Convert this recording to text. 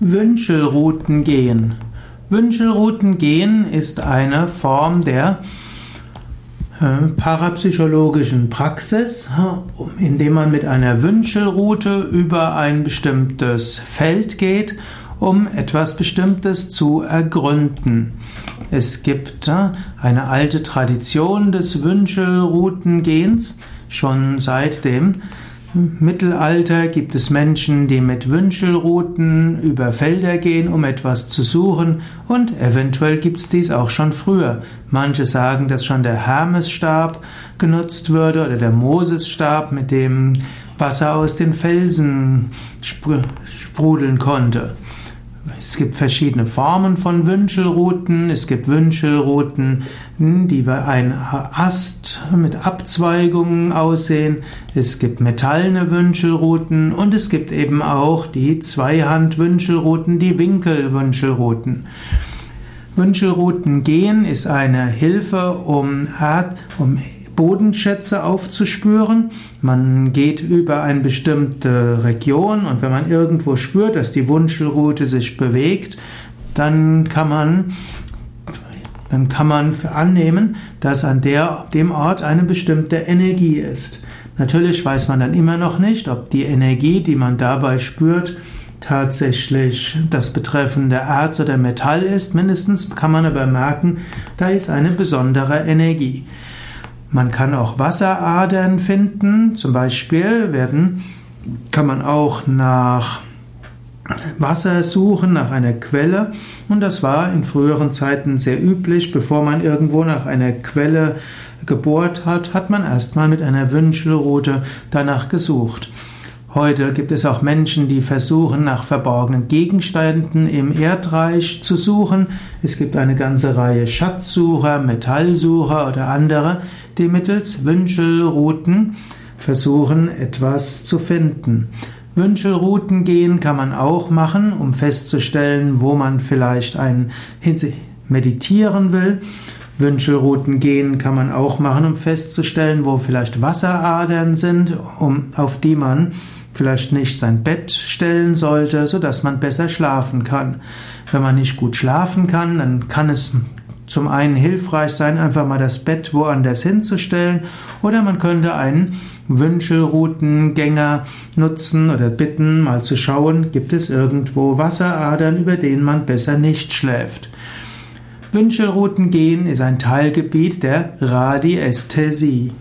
Wünschelrouten gehen. Wünschelrouten gehen ist eine Form der äh, parapsychologischen Praxis, indem man mit einer Wünschelroute über ein bestimmtes Feld geht, um etwas Bestimmtes zu ergründen. Es gibt äh, eine alte Tradition des Wünschelroutengehens, schon seit dem Mittelalter gibt es Menschen, die mit Wünschelruten über Felder gehen, um etwas zu suchen, und eventuell gibt es dies auch schon früher. Manche sagen, dass schon der Hermesstab genutzt würde oder der Mosesstab, mit dem Wasser aus den Felsen sprudeln konnte. Es gibt verschiedene Formen von Wünschelruten. Es gibt Wünschelruten, die wie ein Ast mit Abzweigungen aussehen. Es gibt metallene Wünschelruten und es gibt eben auch die Zweihand-Wünschelruten, die Winkelwünschelruten. Wünschelruten gehen ist eine Hilfe, um, um Bodenschätze aufzuspüren. Man geht über eine bestimmte Region und wenn man irgendwo spürt, dass die Wunschelrute sich bewegt, dann kann man dann kann man annehmen, dass an der, dem Ort eine bestimmte Energie ist. Natürlich weiß man dann immer noch nicht, ob die Energie, die man dabei spürt, tatsächlich das betreffende Erz oder Metall ist. Mindestens kann man aber merken, da ist eine besondere Energie. Man kann auch Wasseradern finden. Zum Beispiel werden, kann man auch nach Wasser suchen, nach einer Quelle. Und das war in früheren Zeiten sehr üblich. Bevor man irgendwo nach einer Quelle gebohrt hat, hat man erstmal mit einer Wünschelrute danach gesucht. Heute gibt es auch Menschen, die versuchen, nach verborgenen Gegenständen im Erdreich zu suchen. Es gibt eine ganze Reihe Schatzsucher, Metallsucher oder andere, die mittels Wünschelrouten versuchen, etwas zu finden. Wünschelrouten gehen kann man auch machen, um festzustellen, wo man vielleicht ein meditieren will. Wünschelrouten gehen kann man auch machen, um festzustellen, wo vielleicht Wasseradern sind, um, auf die man vielleicht nicht sein Bett stellen sollte, so dass man besser schlafen kann. Wenn man nicht gut schlafen kann, dann kann es zum einen hilfreich sein, einfach mal das Bett woanders hinzustellen, oder man könnte einen Wünschelroutengänger nutzen oder bitten, mal zu schauen, gibt es irgendwo Wasseradern, über denen man besser nicht schläft. Wünschelrouten gehen ist ein Teilgebiet der Radiästhesie.